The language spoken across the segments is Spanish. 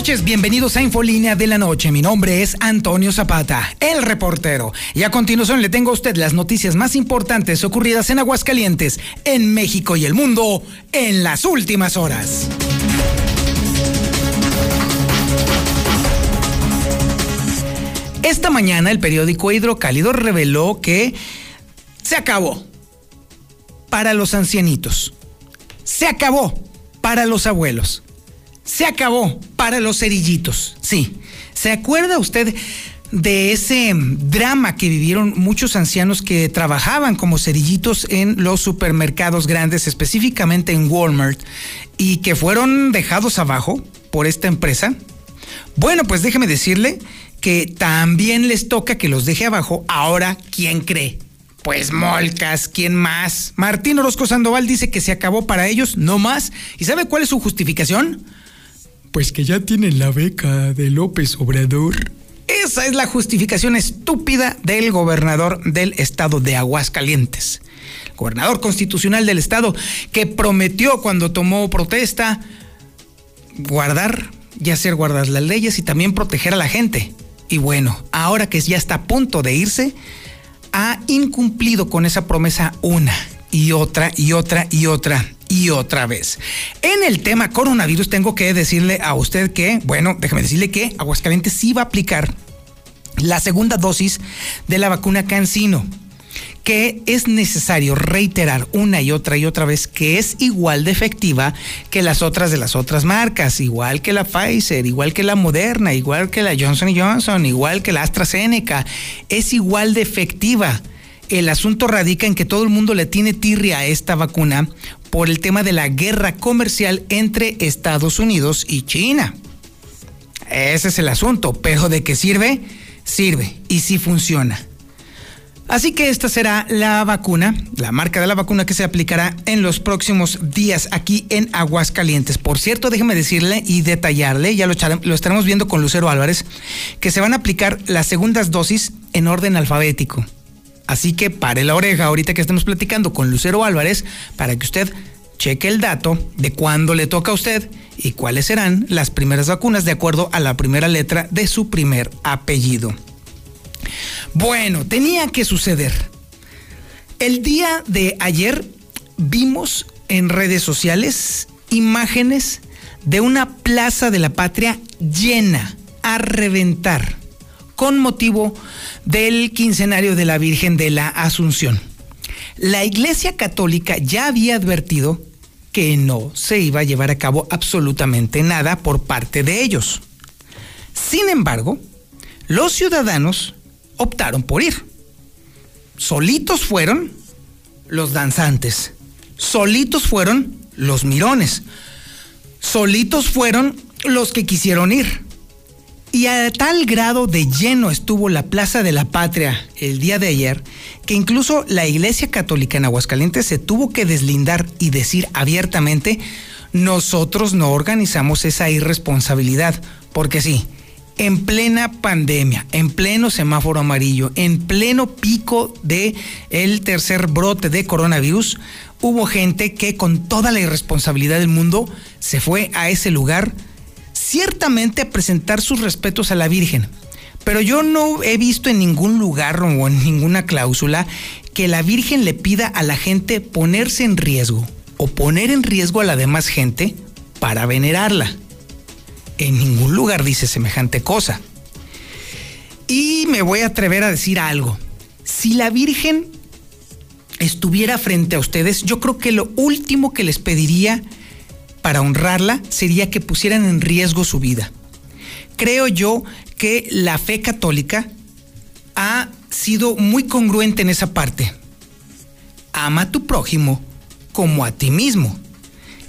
Noches, bienvenidos a Infolínea de la Noche. Mi nombre es Antonio Zapata, el reportero. Y a continuación le tengo a usted las noticias más importantes ocurridas en Aguascalientes, en México y el mundo en las últimas horas. Esta mañana el periódico Hidrocálido reveló que se acabó para los ancianitos. Se acabó para los abuelos se acabó para los cerillitos. Sí. ¿Se acuerda usted de ese drama que vivieron muchos ancianos que trabajaban como cerillitos en los supermercados grandes, específicamente en Walmart, y que fueron dejados abajo por esta empresa? Bueno, pues déjeme decirle que también les toca que los deje abajo. Ahora, ¿quién cree? Pues Molcas, ¿quién más? Martín Orozco Sandoval dice que se acabó para ellos, no más. ¿Y sabe cuál es su justificación? Pues que ya tienen la beca de López Obrador. Esa es la justificación estúpida del gobernador del estado de Aguascalientes. gobernador constitucional del estado que prometió cuando tomó protesta guardar y hacer guardar las leyes y también proteger a la gente. Y bueno, ahora que ya está a punto de irse, ha incumplido con esa promesa una y otra y otra y otra y otra vez. En el tema coronavirus tengo que decirle a usted que, bueno, déjeme decirle que Aguascalientes sí va a aplicar la segunda dosis de la vacuna Cancino que es necesario reiterar una y otra y otra vez que es igual de efectiva que las otras de las otras marcas, igual que la Pfizer, igual que la Moderna, igual que la Johnson Johnson, igual que la AstraZeneca, es igual de efectiva. El asunto radica en que todo el mundo le tiene tirria a esta vacuna por el tema de la guerra comercial entre Estados Unidos y China. Ese es el asunto, pero ¿de qué sirve? Sirve y sí funciona. Así que esta será la vacuna, la marca de la vacuna que se aplicará en los próximos días aquí en Aguascalientes. Por cierto, déjeme decirle y detallarle, ya lo, lo estaremos viendo con Lucero Álvarez, que se van a aplicar las segundas dosis en orden alfabético. Así que pare la oreja ahorita que estamos platicando con Lucero Álvarez para que usted cheque el dato de cuándo le toca a usted y cuáles serán las primeras vacunas de acuerdo a la primera letra de su primer apellido. Bueno, tenía que suceder. El día de ayer vimos en redes sociales imágenes de una plaza de la patria llena, a reventar con motivo del quincenario de la Virgen de la Asunción. La Iglesia Católica ya había advertido que no se iba a llevar a cabo absolutamente nada por parte de ellos. Sin embargo, los ciudadanos optaron por ir. Solitos fueron los danzantes, solitos fueron los mirones, solitos fueron los que quisieron ir. Y a tal grado de lleno estuvo la Plaza de la Patria el día de ayer, que incluso la Iglesia Católica en Aguascalientes se tuvo que deslindar y decir abiertamente, nosotros no organizamos esa irresponsabilidad, porque sí, en plena pandemia, en pleno semáforo amarillo, en pleno pico de el tercer brote de coronavirus, hubo gente que con toda la irresponsabilidad del mundo se fue a ese lugar ciertamente presentar sus respetos a la Virgen. Pero yo no he visto en ningún lugar o en ninguna cláusula que la Virgen le pida a la gente ponerse en riesgo o poner en riesgo a la demás gente para venerarla. En ningún lugar dice semejante cosa. Y me voy a atrever a decir algo. Si la Virgen estuviera frente a ustedes, yo creo que lo último que les pediría para honrarla sería que pusieran en riesgo su vida. Creo yo que la fe católica ha sido muy congruente en esa parte. Ama a tu prójimo como a ti mismo.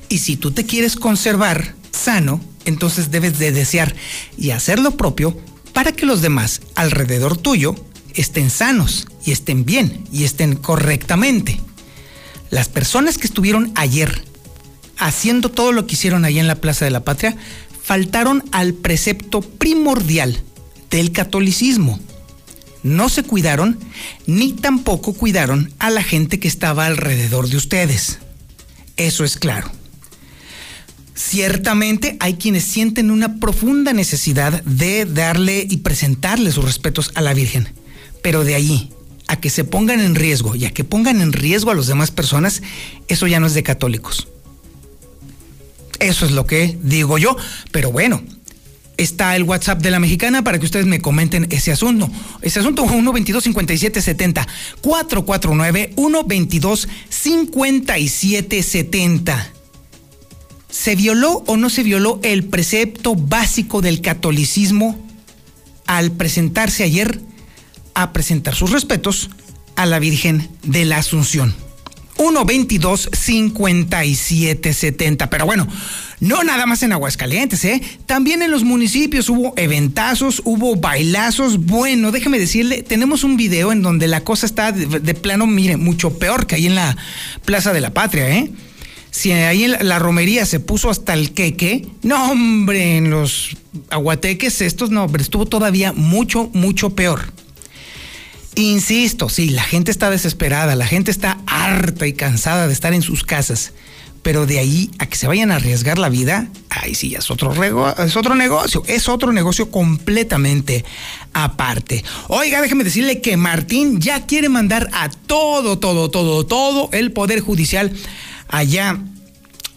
Y si tú te quieres conservar sano, entonces debes de desear y hacer lo propio para que los demás alrededor tuyo estén sanos y estén bien y estén correctamente. Las personas que estuvieron ayer haciendo todo lo que hicieron ahí en la Plaza de la Patria faltaron al precepto primordial del catolicismo. No se cuidaron ni tampoco cuidaron a la gente que estaba alrededor de ustedes. Eso es claro. Ciertamente hay quienes sienten una profunda necesidad de darle y presentarle sus respetos a la Virgen, pero de allí a que se pongan en riesgo y a que pongan en riesgo a las demás personas, eso ya no es de católicos. Eso es lo que digo yo, pero bueno, está el WhatsApp de la mexicana para que ustedes me comenten ese asunto. Ese asunto 122 5770 449 122 5770. ¿Se violó o no se violó el precepto básico del catolicismo al presentarse ayer a presentar sus respetos a la Virgen de la Asunción? 122 5770. Pero bueno, no nada más en Aguascalientes, ¿eh? También en los municipios hubo eventazos, hubo bailazos. Bueno, déjeme decirle, tenemos un video en donde la cosa está de, plano, mire, mucho peor que ahí en la Plaza de la Patria, ¿eh? si ahí en la romería se puso hasta el queque, no hombre, en los aguateques estos, no, hombre, estuvo todavía mucho, mucho peor. Insisto, sí, la gente está desesperada, la gente está harta y cansada de estar en sus casas, pero de ahí a que se vayan a arriesgar la vida, ahí sí, es otro, es otro negocio, es otro negocio completamente aparte. Oiga, déjeme decirle que Martín ya quiere mandar a todo, todo, todo, todo el Poder Judicial allá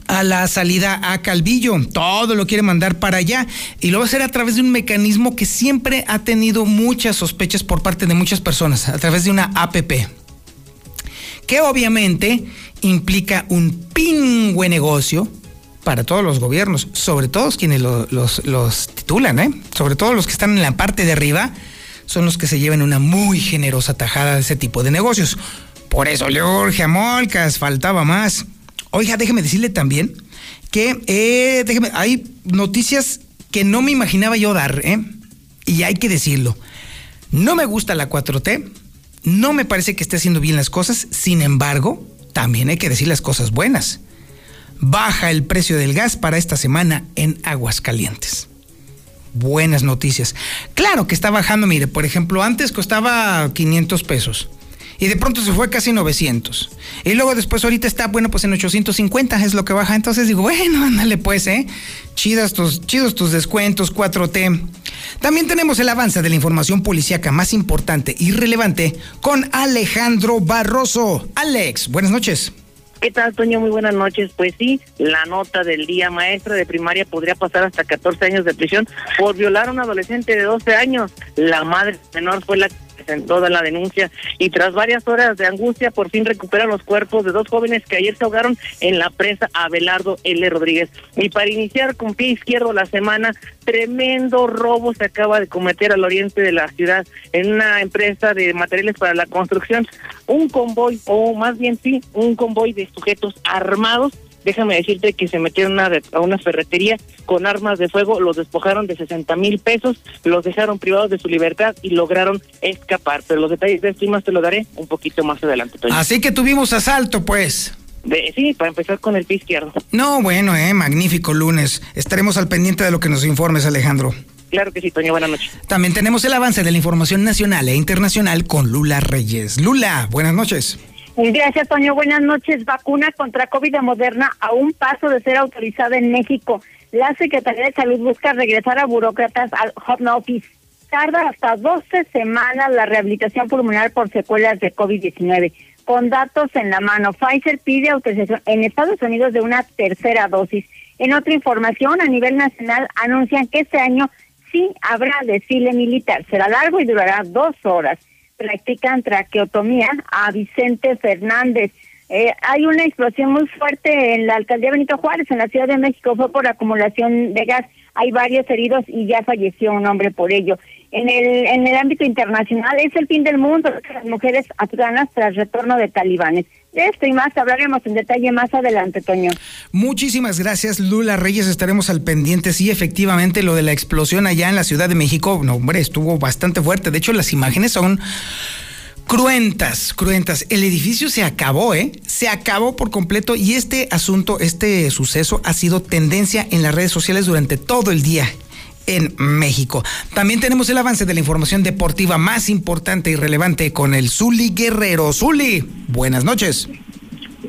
a la salida a Calvillo. Todo lo quiere mandar para allá y lo va a hacer a través de un mecanismo que siempre ha tenido muchas sospechas por parte de muchas personas, a través de una APP. Que obviamente implica un pingüe negocio para todos los gobiernos, sobre todo quienes los, titulan, ¿eh? sobre todo los que están en la parte de arriba, son los que se llevan una muy generosa tajada de ese tipo de negocios. Por eso le urge a Molcas, faltaba más. Oiga, déjeme decirle también que eh, déjeme, hay noticias que no me imaginaba yo dar, ¿eh? Y hay que decirlo. No me gusta la 4T, no me parece que esté haciendo bien las cosas, sin embargo, también hay que decir las cosas buenas. Baja el precio del gas para esta semana en Aguascalientes. Buenas noticias. Claro que está bajando, mire, por ejemplo, antes costaba 500 pesos y de pronto se fue casi 900. Y luego después ahorita está, bueno, pues en 850 es lo que baja. Entonces digo, bueno, ándale pues, ¿eh? Chidas tus, chidos tus descuentos, 4T. También tenemos el avance de la información policíaca más importante y relevante con Alejandro Barroso. Alex, buenas noches. ¿Qué tal, Toño? Muy buenas noches. Pues sí, la nota del día maestra de primaria podría pasar hasta 14 años de prisión por violar a un adolescente de 12 años. La madre menor fue la en toda la denuncia y tras varias horas de angustia por fin recuperan los cuerpos de dos jóvenes que ayer se ahogaron en la presa Abelardo L. Rodríguez. Y para iniciar con pie izquierdo la semana, tremendo robo se acaba de cometer al oriente de la ciudad en una empresa de materiales para la construcción. Un convoy, o más bien sí, un convoy de sujetos armados déjame decirte que se metieron a, una ferretería con armas de fuego, los despojaron de 60 mil pesos, los dejaron privados de su libertad y lograron escapar. Pero los detalles de esto y más te lo daré un poquito más adelante. Así que tuvimos asalto, pues. sí, para empezar con el pie izquierdo. No, bueno, eh, magnífico lunes. Estaremos al pendiente de lo que nos informes, Alejandro. Claro que sí, Toño, buenas noches. También tenemos el avance de la información nacional e internacional con Lula Reyes. Lula, buenas noches. Gracias, Toño. Buenas noches. Vacuna contra COVID de Moderna a un paso de ser autorizada en México. La Secretaría de Salud busca regresar a burócratas al home office. Tarda hasta 12 semanas la rehabilitación pulmonar por secuelas de COVID-19. Con datos en la mano, Pfizer pide autorización en Estados Unidos de una tercera dosis. En otra información, a nivel nacional, anuncian que este año sí habrá desfile militar. Será largo y durará dos horas practican traqueotomía a Vicente Fernández. Eh, hay una explosión muy fuerte en la alcaldía Benito Juárez, en la Ciudad de México, fue por acumulación de gas. Hay varios heridos y ya falleció un hombre por ello. En el, en el ámbito internacional es el fin del mundo las mujeres afganas tras retorno de talibanes. Esto y más hablaremos en detalle más adelante, Toño. Muchísimas gracias, Lula Reyes. Estaremos al pendiente. Sí, efectivamente, lo de la explosión allá en la Ciudad de México, no, hombre, estuvo bastante fuerte. De hecho, las imágenes son cruentas, cruentas. El edificio se acabó, ¿eh? Se acabó por completo y este asunto, este suceso ha sido tendencia en las redes sociales durante todo el día en México. También tenemos el avance de la información deportiva más importante y relevante con el Zuli Guerrero. Zuli, buenas noches.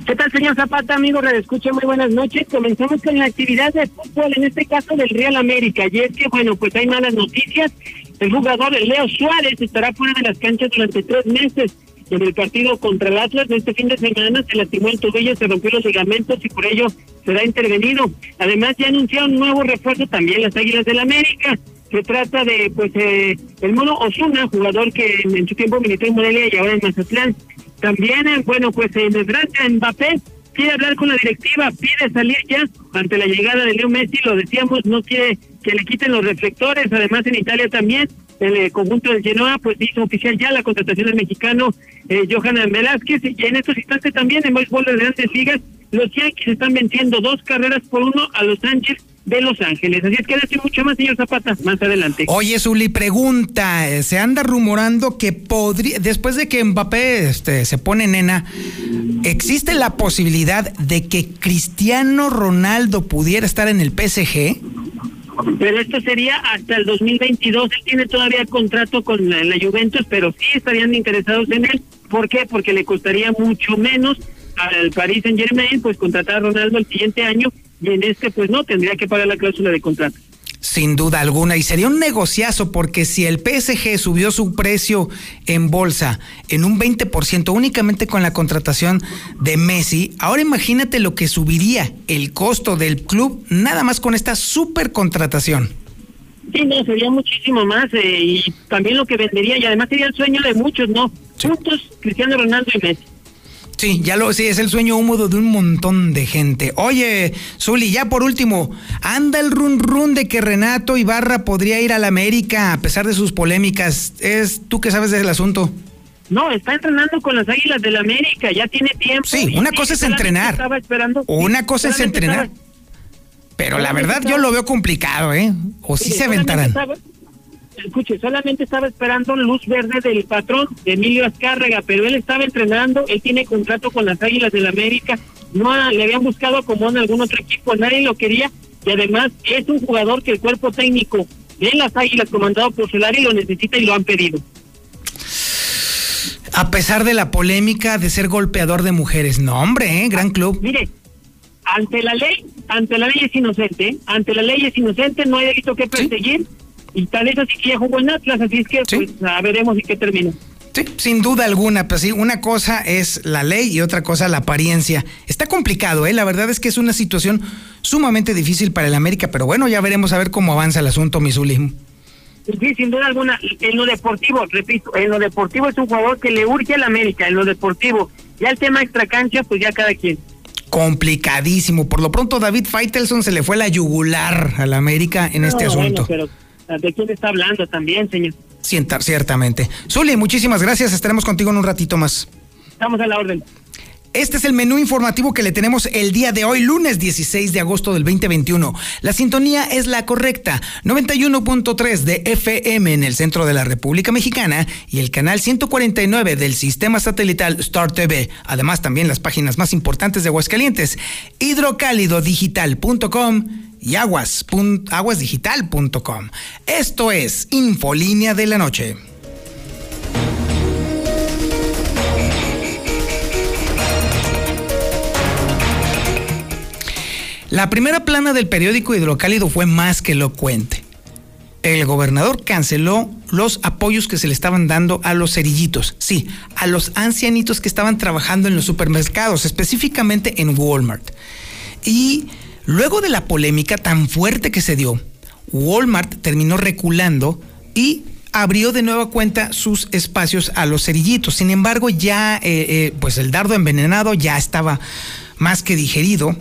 ¿Qué tal, señor Zapata, amigo? Escucha, muy buenas noches. Comenzamos con la actividad de fútbol, en este caso del Real América. Y es que, bueno, pues hay malas noticias. El jugador Leo Suárez estará fuera de las canchas durante tres meses. En el partido contra el Atlas de este fin de semana se lastimó el tobillo, se rompió los ligamentos y por ello será intervenido. Además, ya anunciaron un nuevo refuerzo también las Águilas del América. Se trata de, pues, eh, el mono Osuna, jugador que en su tiempo militó en Morelia y ahora en Mazatlán. También, eh, bueno, pues en Francia, Mbappé quiere hablar con la directiva, pide salir ya. Ante la llegada de Leo Messi, lo decíamos, no quiere que le quiten los reflectores, además en Italia también, el eh, conjunto del Genoa pues hizo oficial ya la contratación del mexicano eh, Velázquez. Y en estos instantes también en béisbol de grandes ligas los Yankees están venciendo dos carreras por uno a los Sánchez de Los Ángeles. Así es que decir mucho más, señor Zapata, más adelante. Oye, Zuli, pregunta, eh, se anda rumorando que podría, después de que Mbappé este, se pone nena, ¿existe la posibilidad de que Cristiano Ronaldo pudiera estar en el PSG? Pero esto sería hasta el 2022. Él tiene todavía contrato con la, la Juventus, pero sí estarían interesados en él. ¿Por qué? Porque le costaría mucho menos al Paris Saint Germain, pues contratar a Ronaldo el siguiente año y en este pues no, tendría que pagar la cláusula de contrato. Sin duda alguna, y sería un negociazo porque si el PSG subió su precio en bolsa en un 20% únicamente con la contratación de Messi, ahora imagínate lo que subiría el costo del club nada más con esta super contratación. Sí, no, sería muchísimo más eh, y también lo que vendería y además sería el sueño de muchos, ¿no? Juntos, Cristiano Ronaldo y Messi. Sí, ya lo sí, es el sueño húmedo de un montón de gente. Oye, Zuli, ya por último, anda el run run de que Renato Ibarra podría ir a la América a pesar de sus polémicas. ¿Es tú que sabes del asunto? No, está entrenando con las Águilas del la América, ya tiene tiempo. Sí, una cosa es entrenar. Estaba esperando. Una cosa es entrenar. Pero la verdad yo lo veo complicado, ¿eh? O sí, se aventarán escuche, solamente estaba esperando luz verde del patrón, de Emilio Azcárrega, pero él estaba entrenando, él tiene contrato con las Águilas del la América, no le habían buscado como en algún otro equipo, nadie lo quería, y además es un jugador que el cuerpo técnico de las Águilas, comandado por Solari, lo necesita y lo han pedido. A pesar de la polémica de ser golpeador de mujeres, no hombre, ¿eh? gran club. Mire, ante la ley, ante la ley es inocente, ante la ley es inocente, no hay delito que perseguir y tal es así que ya jugó en Atlas, así es que pues veremos y qué termina. Sí, sin duda alguna, pues sí, una cosa es la ley y otra cosa la apariencia. Está complicado, ¿eh? La verdad es que es una situación sumamente difícil para el América, pero bueno, ya veremos a ver cómo avanza el asunto, Misuli. Sí, sin duda alguna, en lo deportivo, repito, en lo deportivo es un jugador que le urge al América, en lo deportivo. Ya el tema extracancha, pues ya cada quien. Complicadísimo. Por lo pronto, David Faitelson se le fue la yugular al América en este asunto. ¿De quién está hablando también, señor? ciertamente. Zuli, muchísimas gracias. Estaremos contigo en un ratito más. Estamos a la orden. Este es el menú informativo que le tenemos el día de hoy, lunes 16 de agosto del 2021. La sintonía es la correcta, 91.3 de FM en el centro de la República Mexicana y el canal 149 del sistema satelital Star TV. Además, también las páginas más importantes de Aguascalientes, hidrocálidodigital.com y aguas, aguasdigital.com. Esto es Infolínea de la Noche. La primera plana del periódico Hidrocálido fue más que elocuente. El gobernador canceló los apoyos que se le estaban dando a los cerillitos, sí, a los ancianitos que estaban trabajando en los supermercados, específicamente en Walmart. Y luego de la polémica tan fuerte que se dio, Walmart terminó reculando y abrió de nueva cuenta sus espacios a los cerillitos. Sin embargo, ya eh, eh, pues el dardo envenenado ya estaba más que digerido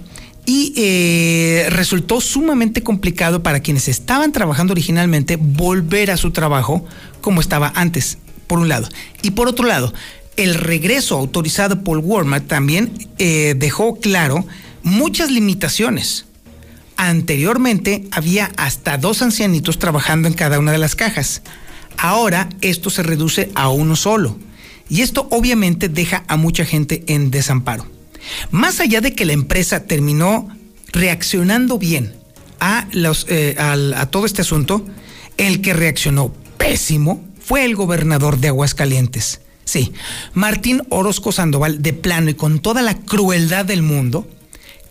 y eh, resultó sumamente complicado para quienes estaban trabajando originalmente volver a su trabajo como estaba antes, por un lado. Y por otro lado, el regreso autorizado por Walmart también dejó claro muchas limitaciones. Anteriormente había hasta dos ancianitos trabajando en cada una de las cajas. Ahora esto se reduce a uno solo. Y esto obviamente deja a mucha gente en desamparo. Más allá de que la empresa terminó reaccionando bien a, eh, todo este asunto, el que reaccionó pésimo fue el gobernador de Aguascalientes. Sí, Martín Orozco Sandoval, de plano y con toda la crueldad del mundo,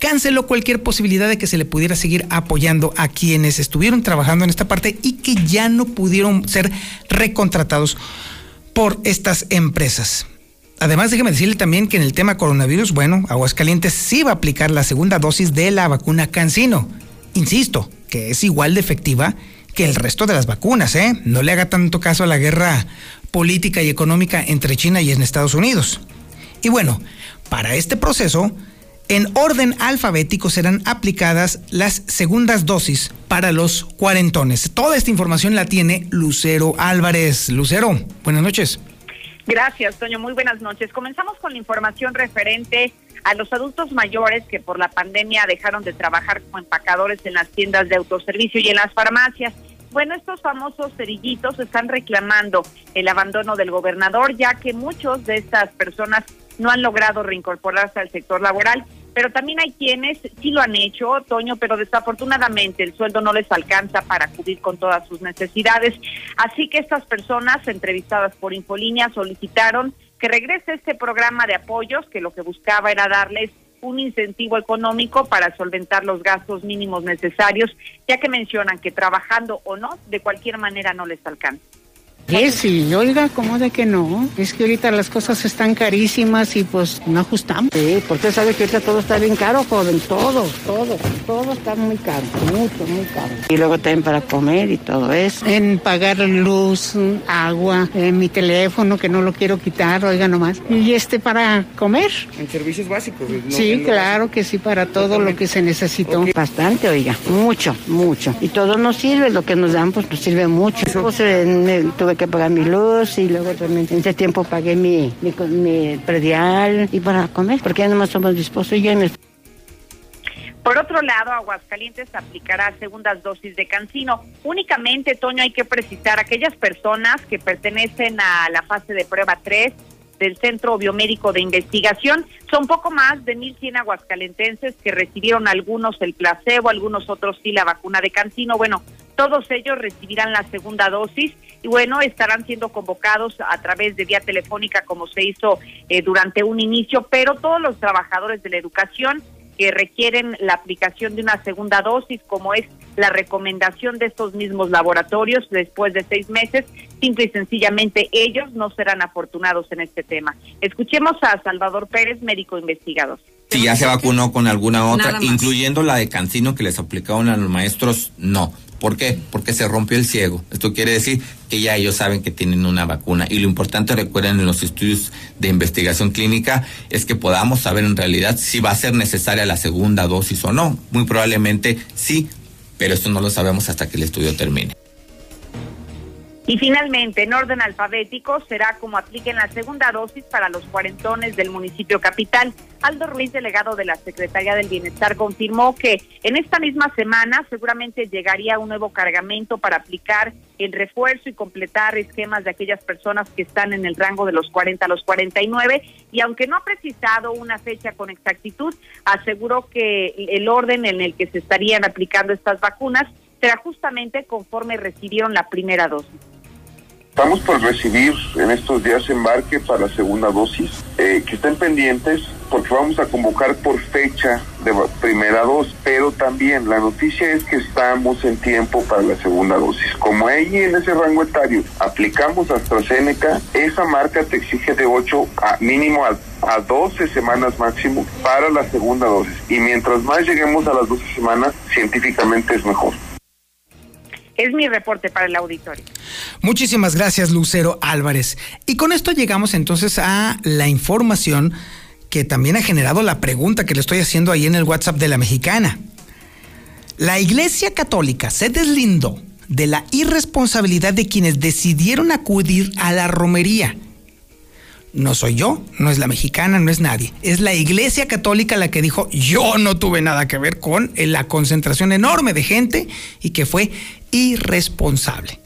canceló cualquier posibilidad de que se le pudiera seguir apoyando a quienes estuvieron trabajando en esta parte y que ya no pudieron ser recontratados por estas empresas. Además, déjeme decirle también que en el tema coronavirus, bueno, Aguascalientes sí va a aplicar la segunda dosis de la vacuna Cancino. Insisto, que es igual de efectiva que el resto de las vacunas, ¿eh? No le haga tanto caso a la guerra política y económica entre China y Estados Unidos. Y bueno, para este proceso, en orden alfabético serán aplicadas las segundas dosis para los cuarentones. Toda esta información la tiene Lucero Álvarez. Lucero, buenas noches. Gracias, Toño. Muy buenas noches. Comenzamos con la información referente a los adultos mayores que por la pandemia dejaron de trabajar como empacadores en las tiendas de autoservicio y en las farmacias. Bueno, estos famosos cerillitos están reclamando el abandono del gobernador, ya que muchos de estas personas no han logrado reincorporarse al sector laboral, pero también hay quienes sí lo han hecho, Toño, pero desafortunadamente el sueldo no les alcanza para cubrir con todas sus necesidades. Así que estas personas entrevistadas por Infolínea solicitaron que regrese este programa de apoyos que lo que buscaba era darles un incentivo económico para solventar los gastos mínimos necesarios, ya que mencionan que trabajando o no, de cualquier manera no les alcanza. ¿Qué sí? Oiga, ¿cómo de que no? Es que ahorita las cosas están carísimas y pues no ajustamos. Sí, porque sabe que ahorita todo está bien caro, joven. Todo, todo, todo está muy caro. Mucho, muy caro. Y luego también para comer y todo eso. En pagar luz, agua, en mi teléfono que no lo quiero quitar, oiga nomás. Y este para comer. En servicios básicos. sí, claro que sí, para todo lo que se necesitó. Bastante, oiga. Mucho, mucho. Y todo nos sirve, lo que nos dan pues nos sirve mucho. Pues, tuve que pagar mi luz y luego también en ese tiempo pagué mi, mi, predial y para comer, porque ya nomás somos dispuestos y ya Por otro lado, Aguascalientes aplicará segundas dosis de cancino. Únicamente, Toño, hay que precisar aquellas personas que pertenecen a la fase de prueba 3 del Centro Biomédico de Investigación. Son poco más de 1.100 aguascalentenses que recibieron algunos el placebo, algunos otros sí la vacuna de cancino. Bueno, todos ellos recibirán la segunda dosis y bueno, estarán siendo convocados a través de vía telefónica como se hizo eh, durante un inicio, pero todos los trabajadores de la educación que requieren la aplicación de una segunda dosis, como es la recomendación de estos mismos laboratorios después de seis meses, simple y sencillamente ellos no serán afortunados en este tema. Escuchemos a Salvador Pérez, médico investigador. Si ya se vacunó con alguna otra, incluyendo la de Cancino que les aplicaron a los maestros, no. ¿Por qué? Porque se rompió el ciego. Esto quiere decir que ya ellos saben que tienen una vacuna. Y lo importante, recuerden, en los estudios de investigación clínica es que podamos saber en realidad si va a ser necesaria la segunda dosis o no. Muy probablemente sí, pero esto no lo sabemos hasta que el estudio termine. Y finalmente, en orden alfabético, será como apliquen la segunda dosis para los cuarentones del municipio capital. Aldo Ruiz, delegado de la Secretaría del Bienestar, confirmó que en esta misma semana seguramente llegaría un nuevo cargamento para aplicar el refuerzo y completar esquemas de aquellas personas que están en el rango de los 40 a los 49. Y aunque no ha precisado una fecha con exactitud, aseguró que el orden en el que se estarían aplicando estas vacunas será justamente conforme recibieron la primera dosis. Estamos por recibir en estos días embarque para la segunda dosis, eh, que estén pendientes porque vamos a convocar por fecha de primera dosis, pero también la noticia es que estamos en tiempo para la segunda dosis. Como ahí en ese rango etario aplicamos AstraZeneca, esa marca te exige de 8 a mínimo a, a 12 semanas máximo para la segunda dosis. Y mientras más lleguemos a las 12 semanas, científicamente es mejor. Es mi reporte para el auditorio. Muchísimas gracias, Lucero Álvarez. Y con esto llegamos entonces a la información que también ha generado la pregunta que le estoy haciendo ahí en el WhatsApp de la mexicana. La Iglesia Católica se deslindó de la irresponsabilidad de quienes decidieron acudir a la romería. no soy yo, no es la mexicana, no es nadie. Es la Iglesia Católica la que dijo, yo no tuve nada que ver con la concentración enorme de gente y que fue irresponsable.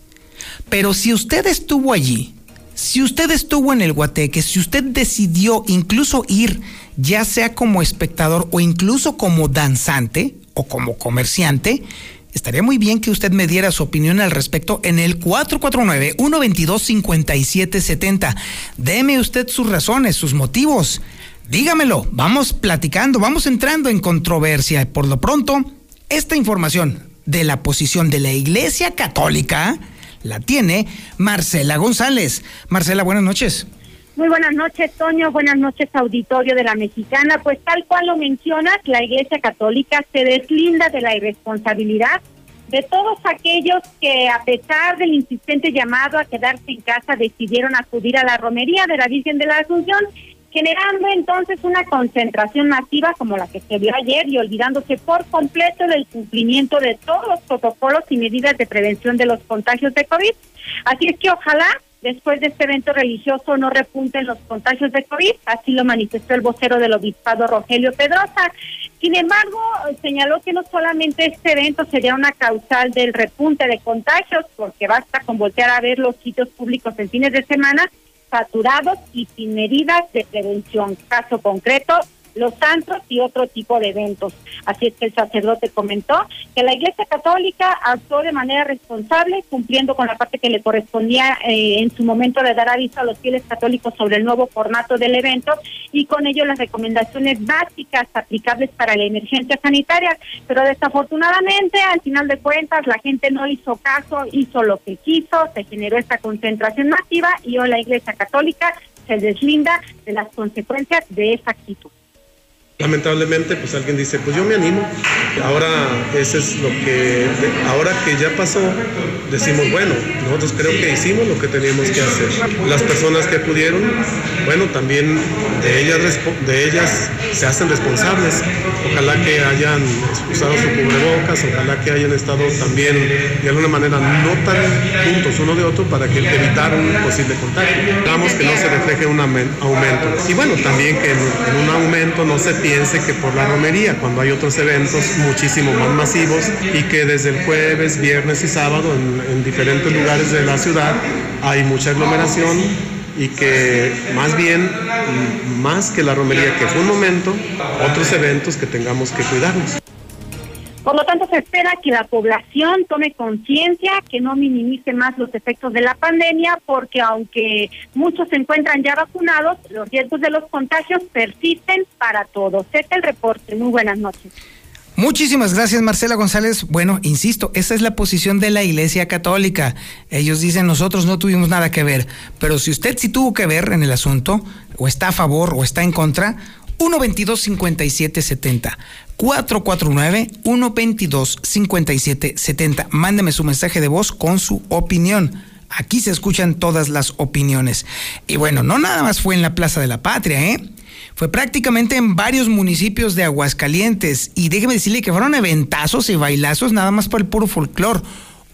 Pero si usted estuvo allí, si usted estuvo en el Guateque, si usted decidió incluso ir, ya sea como espectador o incluso como danzante o como comerciante, estaría muy bien que usted me diera su opinión al respecto en el 449-122-5770. Deme usted sus razones, sus motivos. Dígamelo, vamos platicando, vamos entrando en controversia. Por lo pronto, esta información de la posición de la Iglesia Católica la tiene Marcela González. Marcela, buenas noches. Muy buenas noches, Toño. Buenas noches, auditorio de la Mexicana. Pues tal cual lo mencionas, la Iglesia Católica se deslinda de la irresponsabilidad de todos aquellos que, a pesar del insistente llamado a quedarse en casa, decidieron acudir a la romería de la Virgen de la Asunción, generando entonces una concentración masiva como la que se vio ayer y olvidándose por completo del cumplimiento de todos los protocolos y medidas de prevención de los contagios de COVID. Así es que ojalá después de este evento religioso no repunten los contagios de COVID, así lo manifestó el vocero del obispado Rogelio Pedrosa. Sin embargo, señaló que no solamente este evento sería una causal del repunte de contagios, porque basta con voltear a ver los sitios públicos en fines de semana saturados y sin medidas de prevención. Caso concreto, los santos y otro tipo de eventos. Así es que el sacerdote comentó que la Iglesia Católica actuó de manera responsable, cumpliendo con la parte que le correspondía eh, en su momento de dar aviso a los fieles católicos sobre el nuevo formato del evento y con ello las recomendaciones básicas aplicables para la emergencia sanitaria. Pero desafortunadamente, al final de cuentas, la gente no hizo caso, hizo lo que quiso, se generó esta concentración masiva y hoy la Iglesia Católica se deslinda de las consecuencias de esa actitud. Lamentablemente, pues alguien dice, pues yo me animo. Ahora, ese es lo que, ahora que ya pasó, decimos, bueno, nosotros creo que hicimos lo que teníamos que hacer. Las personas que acudieron, bueno, también de ellas, de ellas se hacen responsables. Ojalá que hayan usado su cubrebocas, ojalá que hayan estado también de alguna manera no tan juntos uno de otro para que evitar un posible contagio. Digamos que no se refleje un aumento. Y bueno, también que en, un aumento no se piense que por la romería, cuando hay otros eventos muchísimo más masivos y que desde el jueves, viernes y sábado en, diferentes lugares de la ciudad hay mucha aglomeración y que más bien, más que la romería, que fue un momento, otros eventos que tengamos que cuidarnos. Por lo tanto, se espera que la población tome conciencia, que no minimice más los efectos de la pandemia, porque aunque muchos se encuentran ya vacunados, los riesgos de los contagios persisten para todos. Este es el reporte. Muy buenas noches. Muchísimas gracias, Marcela González. Bueno, insisto, esa es la posición de la Iglesia Católica. Ellos dicen, nosotros no tuvimos nada que ver, pero si usted sí tuvo que ver en el asunto, o está a favor o está en contra, 122-5770. 449-122-5770. Mándeme su mensaje de voz con su opinión. Aquí se escuchan todas las opiniones. Y bueno, no nada más fue en la Plaza de la Patria, ¿eh? Fue prácticamente en varios municipios de Aguascalientes. Y déjeme decirle que fueron eventazos y bailazos nada más por el puro folclor.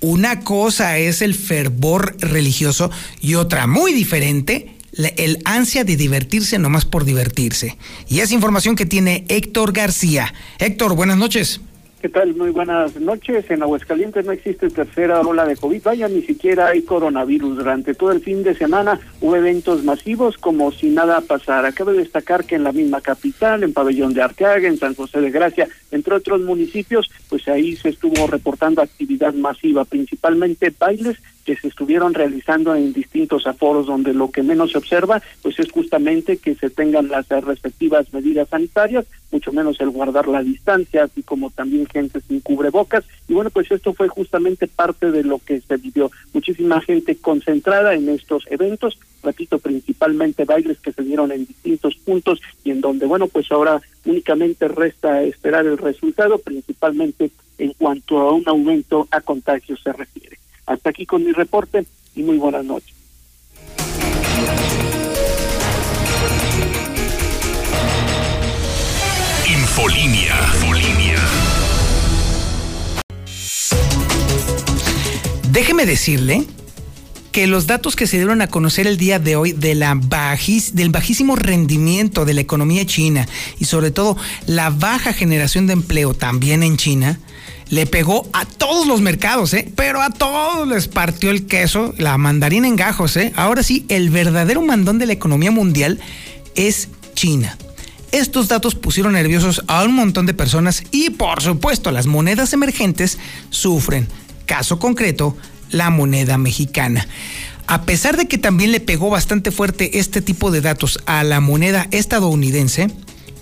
Una cosa es el fervor religioso y otra muy diferente el ansia de divertirse nomás por divertirse. Y es información que tiene Héctor García. Héctor, buenas noches. ¿Qué tal? Muy buenas noches. En Aguascalientes no existe tercera ola de COVID. Vaya, ni siquiera hay coronavirus. Durante todo el fin de semana hubo eventos masivos como si nada pasara. Cabe destacar que en la misma capital, en Pabellón de Arteaga, en San José de Gracia, entre otros municipios, pues ahí se estuvo reportando actividad masiva, principalmente bailes que se estuvieron realizando en distintos aforos donde lo que menos se observa pues es justamente que se tengan las respectivas medidas sanitarias, mucho menos el guardar la distancia, así como también gente sin cubrebocas y bueno pues esto fue justamente parte de lo que se vivió, muchísima gente concentrada en estos eventos, repito, principalmente bailes que se dieron en distintos puntos y en donde bueno pues ahora únicamente resta esperar el resultado, principalmente en cuanto a un aumento a contagios se refiere. Hasta aquí con mi reporte y muy buenas noches. Infolinia. Infolinia. Déjeme decirle que los datos que se dieron a conocer el día de hoy de la bajis, del bajísimo rendimiento de la economía china y sobre todo la baja generación de empleo también en China, le pegó a todos los mercados, ¿eh? pero a todos les partió el queso, la mandarina en gajos. ¿eh? Ahora sí, el verdadero mandón de la economía mundial es China. Estos datos pusieron nerviosos a un montón de personas y por supuesto las monedas emergentes sufren. Caso concreto, la moneda mexicana. A pesar de que también le pegó bastante fuerte este tipo de datos a la moneda estadounidense,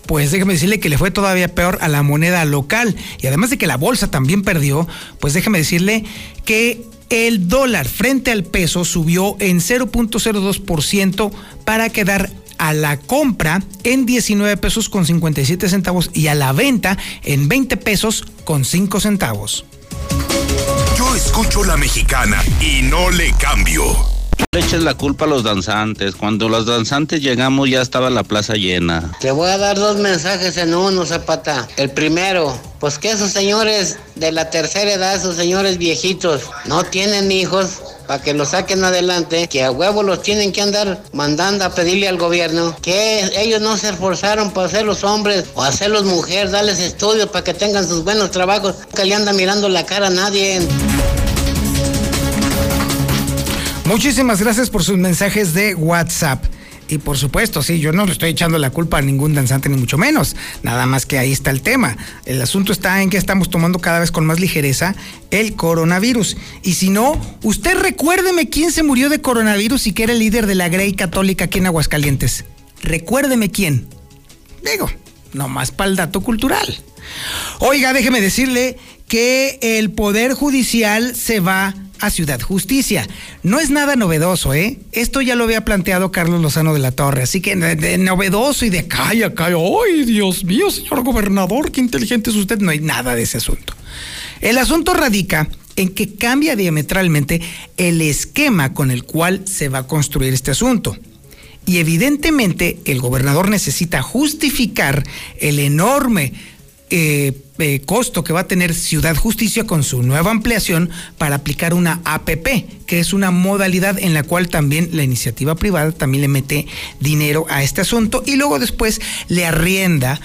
pues déjeme decirle que le fue todavía peor a la moneda local. Y además de que la bolsa también perdió, pues déjeme decirle que el dólar frente al peso subió en 0.02% para quedar a la compra en 19 pesos con 57 centavos y a la venta en 20 pesos con 5 centavos. Yo escucho la mexicana y no le cambio. Le eches la culpa a los danzantes. Cuando los danzantes llegamos ya estaba la plaza llena. Te voy a dar dos mensajes en uno, Zapata. El primero, pues que esos señores de la tercera edad, esos señores viejitos, no tienen hijos para que los saquen adelante, que a huevo los tienen que andar mandando a pedirle al gobierno, que ellos no se esforzaron para ser los hombres o hacerlos mujeres, darles estudios para que tengan sus buenos trabajos, que le anda mirando la cara a nadie. Muchísimas gracias por sus mensajes de WhatsApp. Y por supuesto, sí, yo no le estoy echando la culpa a ningún danzante, ni mucho menos. Nada más que ahí está el tema. El asunto está en que estamos tomando cada vez con más ligereza el coronavirus. Y si no, usted recuérdeme quién se murió de coronavirus y que era el líder de la Grey Católica aquí en Aguascalientes. Recuérdeme quién. Digo, nomás para el dato cultural. Oiga, déjeme decirle que el Poder Judicial se va a Ciudad Justicia. No es nada novedoso, ¿eh? Esto ya lo había planteado Carlos Lozano de la Torre, así que de, novedoso y de calla, calla. ¡Ay, Dios mío, señor gobernador! ¡Qué inteligente es usted! No hay nada de ese asunto. El asunto radica en que cambia diametralmente el esquema con el cual se va a construir este asunto. Y evidentemente el gobernador necesita justificar el enorme eh, eh, costo que va a tener Ciudad Justicia con su nueva ampliación para aplicar una APP, que es una modalidad en la cual también la iniciativa privada también le mete dinero a este asunto y luego después le arrienda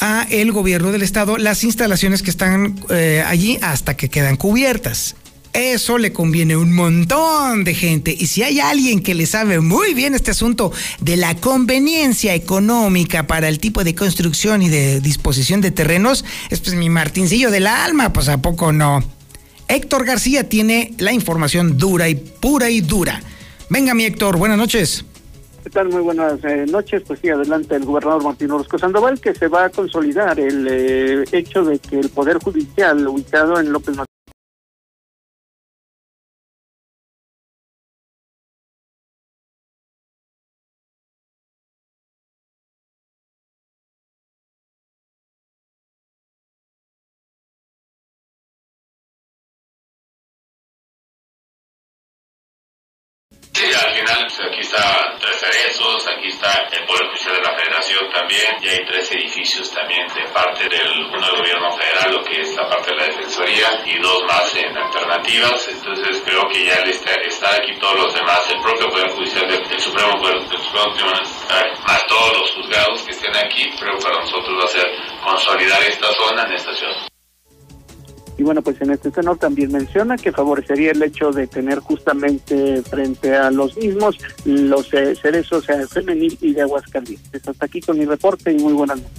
a el gobierno del estado las instalaciones que están eh, allí hasta que quedan cubiertas. Eso le conviene un montón de gente. Y si hay alguien que le sabe muy bien este asunto de la conveniencia económica para el tipo de construcción y de disposición de terrenos, es pues mi Martincillo del alma, pues a poco no. Héctor García tiene la información dura y pura y dura. Venga, mi Héctor, buenas noches. ¿Qué tal? Muy buenas eh, noches. Pues sí, adelante el gobernador Martín Orozco Sandoval, que se va a consolidar el eh, hecho de que el Poder Judicial, ubicado en López Mateo, aquí está el Poder Judicial de la Federación también, y hay tres edificios también de parte del, uno del gobierno federal, lo que es la parte de la Defensoría, y dos más en alternativas, entonces creo que ya al estar, aquí todos los demás, el propio Poder Judicial del Supremo Poder del Supremo Tribunal, más todos los juzgados que estén aquí, creo que para nosotros va a ser consolidar esta zona en esta ciudad. Y bueno, pues en este tenor también menciona que favorecería el hecho de tener justamente frente a los mismos los eh, cerezos eh, femenil y de Aguascalientes. Hasta aquí con mi reporte y muy buenas noches.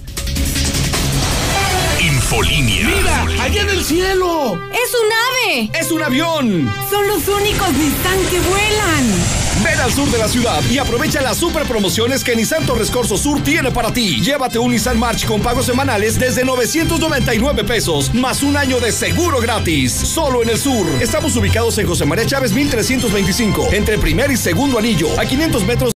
Infolinia. ¡Mira! ¡Allá en el cielo! ¡Es un ave! ¡Es un avión! ¡Son los únicos Nissan que vuelan! Ven al sur de la ciudad y aprovecha las super promociones que Nissan Torres Sur tiene para ti. Llévate un Nissan March con pagos semanales desde 999 pesos, más un año de seguro gratis. Solo en el sur. Estamos ubicados en José María Chávez 1325, entre primer y segundo anillo, a 500 metros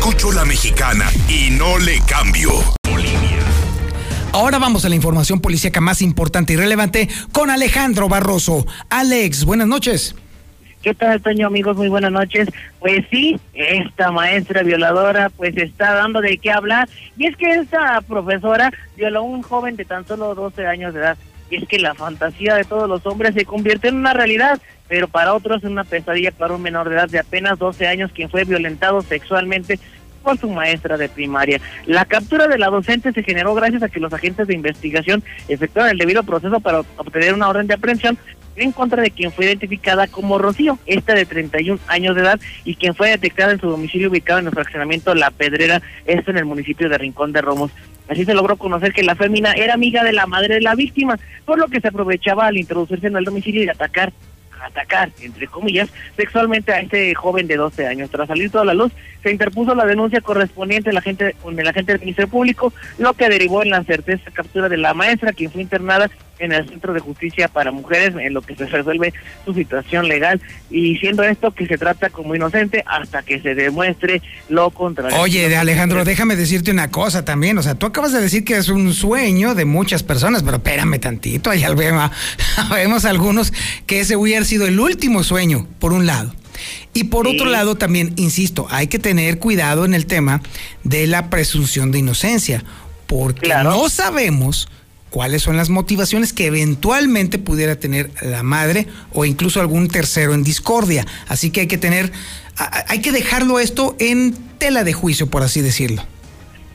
escucho la mexicana y no le cambio. Ahora vamos a la información policíaca más importante y relevante con Alejandro Barroso. Alex, buenas noches. ¿Qué tal, Toño, amigos? Muy buenas noches. Pues sí, esta maestra violadora pues está dando de qué hablar. Y es que esta profesora violó a un joven de tan solo 12 años de edad. Y es que la fantasía de todos los hombres se convierte en una realidad, pero para otros es una pesadilla para un menor de edad de apenas 12 años quien fue violentado sexualmente por su maestra de primaria. La captura de la docente se generó gracias a que los agentes de investigación efectuaron el debido proceso para obtener una orden de aprehensión en contra de quien fue identificada como Rocío, esta de 31 años de edad y quien fue detectada en su domicilio ubicado en el fraccionamiento La Pedrera, esto en el municipio de Rincón de Romos. Así se logró conocer que la fémina era amiga de la madre de la víctima, por lo que se aprovechaba al introducirse en el domicilio y atacar atacar, entre comillas, sexualmente a este joven de 12 años. Tras salir toda la luz, se interpuso la denuncia correspondiente de la gente, con el agente del Ministerio Público, lo que derivó en la certeza captura de la maestra, quien fue internada en el Centro de Justicia para Mujeres, en lo que se resuelve su situación legal, y siendo esto que se trata como inocente hasta que se demuestre lo contrario. Oye, Alejandro, déjame decirte una cosa también, o sea, tú acabas de decir que es un sueño de muchas personas, pero espérame tantito, allá vemos, vemos algunos que ese hubiera sido el último sueño, por un lado. Y por otro lado, también, insisto, hay que tener cuidado en el tema de la presunción de inocencia, porque no sabemos cuáles son las motivaciones que eventualmente pudiera tener la madre o incluso algún tercero en discordia. Así que hay que tener, hay que dejarlo esto en tela de juicio, por así decirlo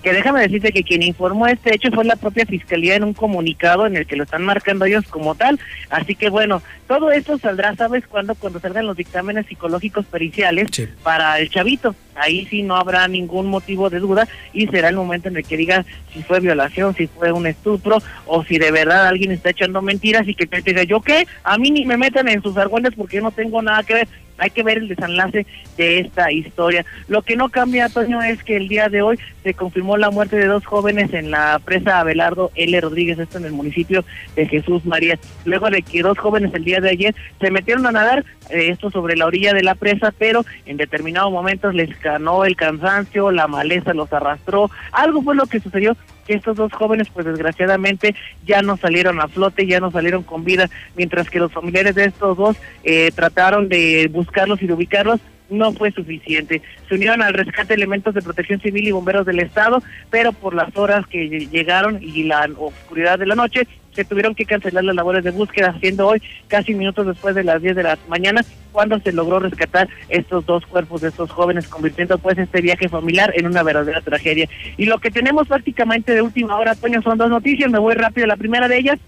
que déjame decirte que quien informó este hecho fue la propia fiscalía en un comunicado en el que lo están marcando ellos como tal. Así que bueno, todo esto saldrá, ¿sabes cuándo? Cuando salgan los dictámenes psicológicos periciales para el chavito. Ahí sí no habrá ningún motivo de duda y será el momento en el que diga si fue violación, si fue un estupro o si de verdad alguien está echando mentiras y que te diga, ¿yo qué? A mí ni me metan en sus argüendes porque yo no tengo nada que ver hay que ver el desenlace de esta historia. Lo que no cambia, Antonio, es que el día de hoy se confirmó la muerte de dos jóvenes en la presa Abelardo L. Rodríguez, esto en el municipio de Jesús María. Luego de que dos jóvenes el día de ayer se metieron a nadar, eh, esto sobre la orilla de la presa, pero en determinados momentos les ganó el cansancio, la maleza los arrastró. Algo fue lo que sucedió que estos dos jóvenes pues desgraciadamente ya no salieron a flote, ya no salieron con vida, mientras que los familiares de estos dos eh, trataron de buscarlos y de ubicarlos, no fue suficiente. Se unieron al rescate elementos de protección civil y bomberos del estado, pero por las horas que llegaron y la oscuridad de la noche, se tuvieron que cancelar las labores de búsqueda, siendo hoy casi minutos después de las 10 de la mañana cuando se logró rescatar estos dos cuerpos de estos jóvenes, convirtiendo pues este viaje familiar en una verdadera tragedia. Y lo que tenemos prácticamente de última hora, Toño, son dos noticias, me voy rápido. La primera de ellas,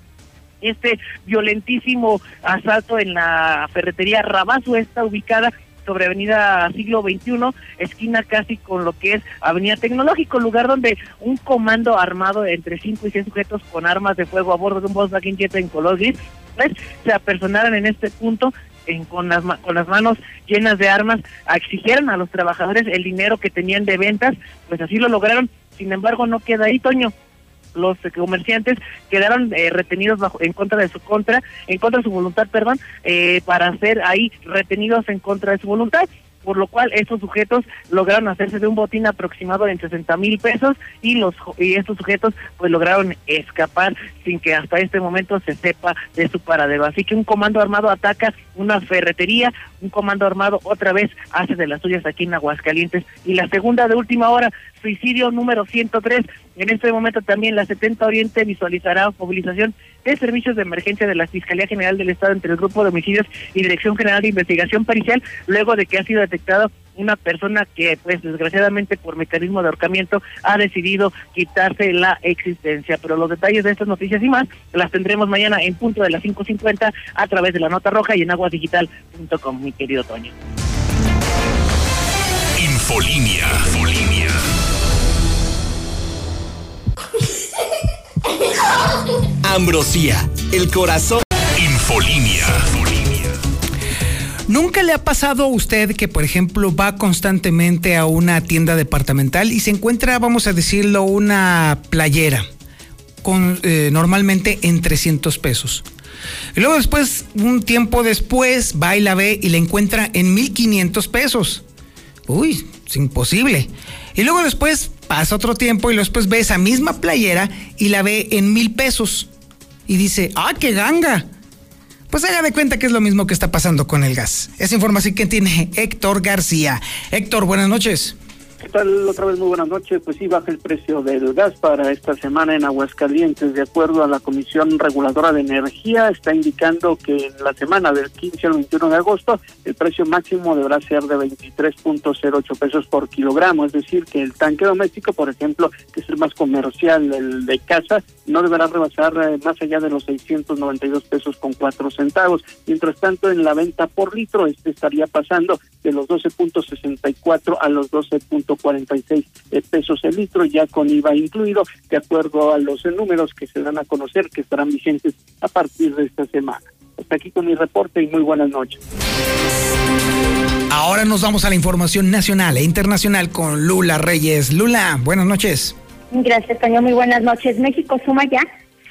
este violentísimo asalto en la ferretería Rabazo está ubicada sobre Avenida Siglo XXI, esquina casi con lo que es Avenida Tecnológico, lugar donde un comando armado entre cinco y seis sujetos con armas de fuego a bordo de un Volkswagen Jetta en color gris, pues, se apersonaron en este punto en, con, las, con las manos llenas de armas, exigieron a los trabajadores el dinero que tenían de ventas, pues así lo lograron, sin embargo no queda ahí, Toño, los comerciantes quedaron eh, retenidos bajo, en contra de su contra, en contra de su voluntad, perdón, eh, para ser ahí retenidos en contra de su voluntad por lo cual estos sujetos lograron hacerse de un botín aproximado en 60 mil pesos y los y estos sujetos pues lograron escapar sin que hasta este momento se sepa de su paradero. Así que un comando armado ataca una ferretería, un comando armado otra vez hace de las suyas aquí en Aguascalientes y la segunda de última hora, suicidio número 103. En este momento también la 70 Oriente visualizará movilización de servicios de emergencia de la Fiscalía General del Estado entre el Grupo de Homicidios y Dirección General de Investigación Paricial, luego de que ha sido detectado una persona que, pues, desgraciadamente por mecanismo de ahorcamiento ha decidido quitarse la existencia. Pero los detalles de estas noticias y más las tendremos mañana en punto de las 5.50 a través de la nota roja y en aguasdigital.com, mi querido Toño. Infolinia. Infolinia. Ambrosía, el corazón. Infolinia. ¿Nunca le ha pasado a usted que, por ejemplo, va constantemente a una tienda departamental y se encuentra, vamos a decirlo, una playera con eh, normalmente en 300 pesos? Y luego después, un tiempo después, va y la ve y la encuentra en 1500 pesos. Uy, es imposible. Y luego después pasa otro tiempo y después ve esa misma playera y la ve en mil pesos. Y dice, ¡ah, qué ganga! Pues haga de cuenta que es lo mismo que está pasando con el gas. Esa información que tiene Héctor García. Héctor, buenas noches. ¿Qué tal? Otra vez muy buenas noches. Pues sí, baja el precio del gas para esta semana en Aguascalientes. De acuerdo a la Comisión Reguladora de Energía, está indicando que en la semana del 15 al 21 de agosto el precio máximo deberá ser de 23.08 pesos por kilogramo. Es decir, que el tanque doméstico, por ejemplo, que es el más comercial, el de casa, no deberá rebasar eh, más allá de los 692 pesos con 4 centavos. Mientras tanto, en la venta por litro, este estaría pasando de los 12.64 a los 12. 46 pesos el litro, ya con IVA incluido, de acuerdo a los números que se dan a conocer que estarán vigentes a partir de esta semana. Hasta aquí con mi reporte y muy buenas noches. Ahora nos vamos a la información nacional e internacional con Lula Reyes. Lula, buenas noches. Gracias, Toño. Muy buenas noches. México suma ya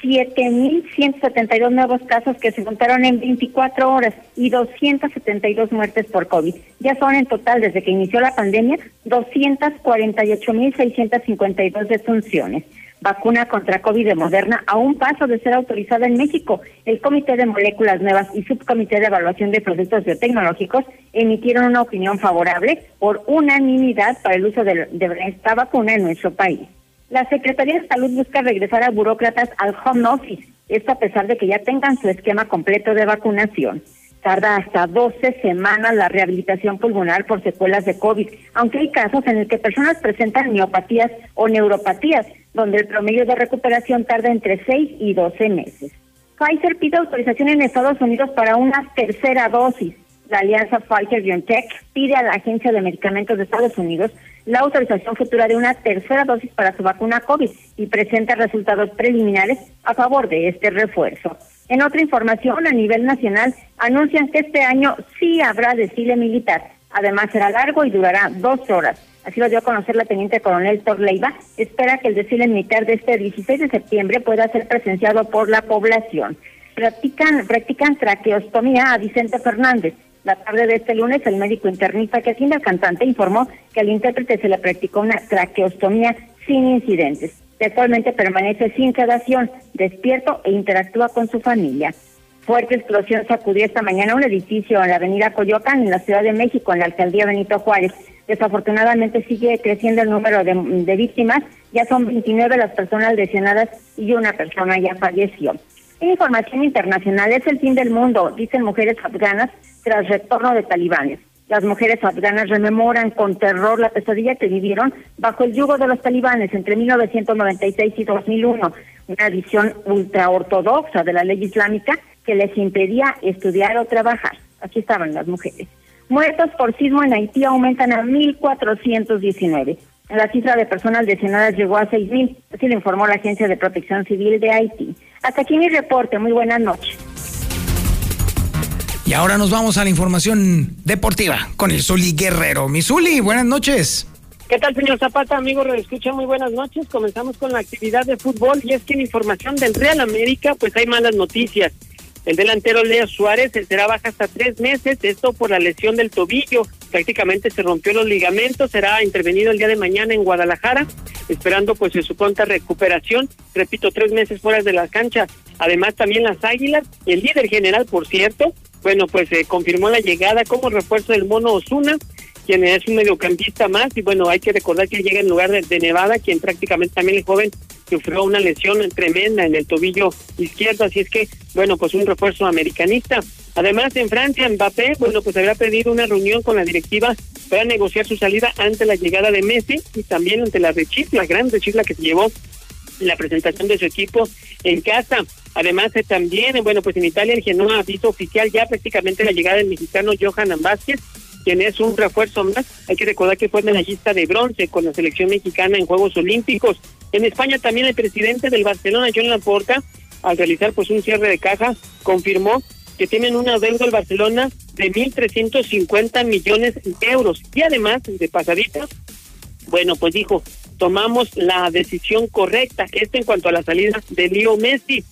7.172 nuevos casos que se contaron en 24 horas y 272 muertes por COVID. Ya son en total, desde que inició la pandemia, 248.652 defunciones. Vacuna contra COVID de Moderna a un paso de ser autorizada en México. El Comité de Moléculas Nuevas y Subcomité de Evaluación de Productos Biotecnológicos emitieron una opinión favorable por unanimidad para el uso de, de esta vacuna en nuestro país. La Secretaría de Salud busca regresar a burócratas al home office, esto a pesar de que ya tengan su esquema completo de vacunación. Tarda hasta 12 semanas la rehabilitación pulmonar por secuelas de COVID, aunque hay casos en los que personas presentan miopatías o neuropatías, donde el promedio de recuperación tarda entre 6 y 12 meses. Pfizer pide autorización en Estados Unidos para una tercera dosis. La alianza Pfizer-BioNTech pide a la Agencia de Medicamentos de Estados Unidos la autorización futura de una tercera dosis para su vacuna COVID y presenta resultados preliminares a favor de este refuerzo. En otra información, a nivel nacional, anuncian que este año sí habrá desfile militar. Además, será largo y durará dos horas. Así lo dio a conocer la teniente coronel Torleiva. Espera que el desfile militar de este 16 de septiembre pueda ser presenciado por la población. Practican, practican traqueostomía a Vicente Fernández. La tarde de este lunes, el médico internista que atiende al cantante informó que al intérprete se le practicó una traqueostomía sin incidentes. Actualmente permanece sin sedación, despierto e interactúa con su familia. Fuerte explosión sacudió esta mañana un edificio en la avenida Coyoacán, en la Ciudad de México, en la alcaldía Benito Juárez. Desafortunadamente sigue creciendo el número de, víctimas. Ya son 29 las personas lesionadas y una persona ya falleció. Información internacional, es el fin del mundo, dicen mujeres afganas tras retorno de talibanes. Las mujeres afganas rememoran con terror la pesadilla que vivieron bajo el yugo de los talibanes entre 1996 y 2001, una visión ultraortodoxa de la ley islámica que les impedía estudiar o trabajar. Aquí estaban las mujeres. Muertos por sismo en Haití aumentan a 1.419. La cifra de personas lesionadas llegó a 6.000, así lo informó la Agencia de Protección Civil de Haití. Hasta aquí mi reporte. Muy buenas noches. Y ahora nos vamos a la información deportiva con el Zuli Guerrero. Mi Zuli, buenas noches. ¿Qué tal, señor Zapata? Amigo, escucha muy buenas noches. Comenzamos con la actividad de fútbol y es que en información del Real América, pues hay malas noticias. El delantero Leo Suárez será baja hasta tres meses, esto por la lesión del tobillo. Prácticamente se rompió los ligamentos, será intervenido el día de mañana en Guadalajara, esperando pues su pronta recuperación. Repito, tres meses fuera de la cancha. Además también las Águilas, el líder general, por cierto, bueno, pues se confirmó la llegada como refuerzo del mono Osuna quien es un mediocampista más, y bueno, hay que recordar que llega en lugar de, Nevada, quien prácticamente también el joven sufrió una lesión tremenda en el tobillo izquierdo, así es que, bueno, pues un refuerzo americanista. Además, en Francia, Mbappé, bueno, pues había pedido una reunión con la directiva para negociar su salida ante la llegada de Messi y también ante la rechifla, la gran rechifla que se llevó la presentación de su equipo en casa. Además, eh, también, bueno, pues en Italia el Genoa visto oficial ya prácticamente la llegada del mexicano Johan Vázquez, quien es un refuerzo más. Hay que recordar que fue medallista de bronce con la selección mexicana en Juegos Olímpicos. En España también el presidente del Barcelona, John Laporta, al realizar pues un cierre de caja, confirmó que tienen una deuda al Barcelona de 1.350 millones de euros. Y además, de pasadita, bueno, pues dijo, tomamos la decisión correcta. Esto en cuanto a la salida de Leo Messi.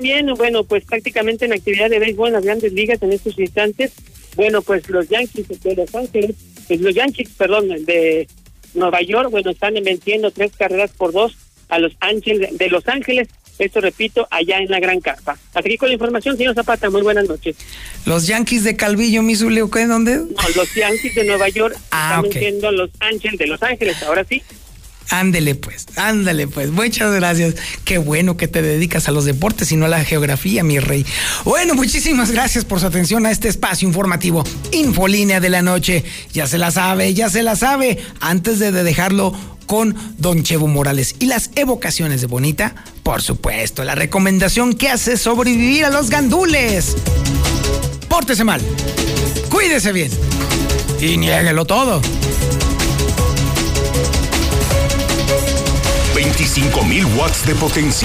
Bien, bueno, pues prácticamente en actividad de béisbol en las grandes ligas en estos instantes, bueno, pues los Yankees de Los Ángeles, pues los Yankees, perdón, de Nueva York, bueno, están venciendo tres carreras por dos a los Ángeles de Los Ángeles. Esto repito, allá en la Gran Carpa. Hasta aquí con la información, señor Zapata. Muy buenas noches. Los Yankees de Calvillo, Missouri, ¿o qué? ¿Dónde? No, los Yankees de Nueva York Ah, están ok. venciendo a los Ángeles de Los Ángeles. Ahora sí. Ándele pues, ándale pues. Muchas gracias. Qué bueno que te dedicas a los deportes y no a la geografía, mi rey. Bueno, muchísimas gracias por su atención a este espacio informativo. Infolínea de la noche. Ya se la sabe, ya se la sabe. Antes de dejarlo con Don Chevo Morales y las evocaciones de Bonita, por supuesto, la recomendación que hace sobrevivir a los gandules. Pórtese mal, cuídese bien y niéguelo todo. 25.000 watts de potencia.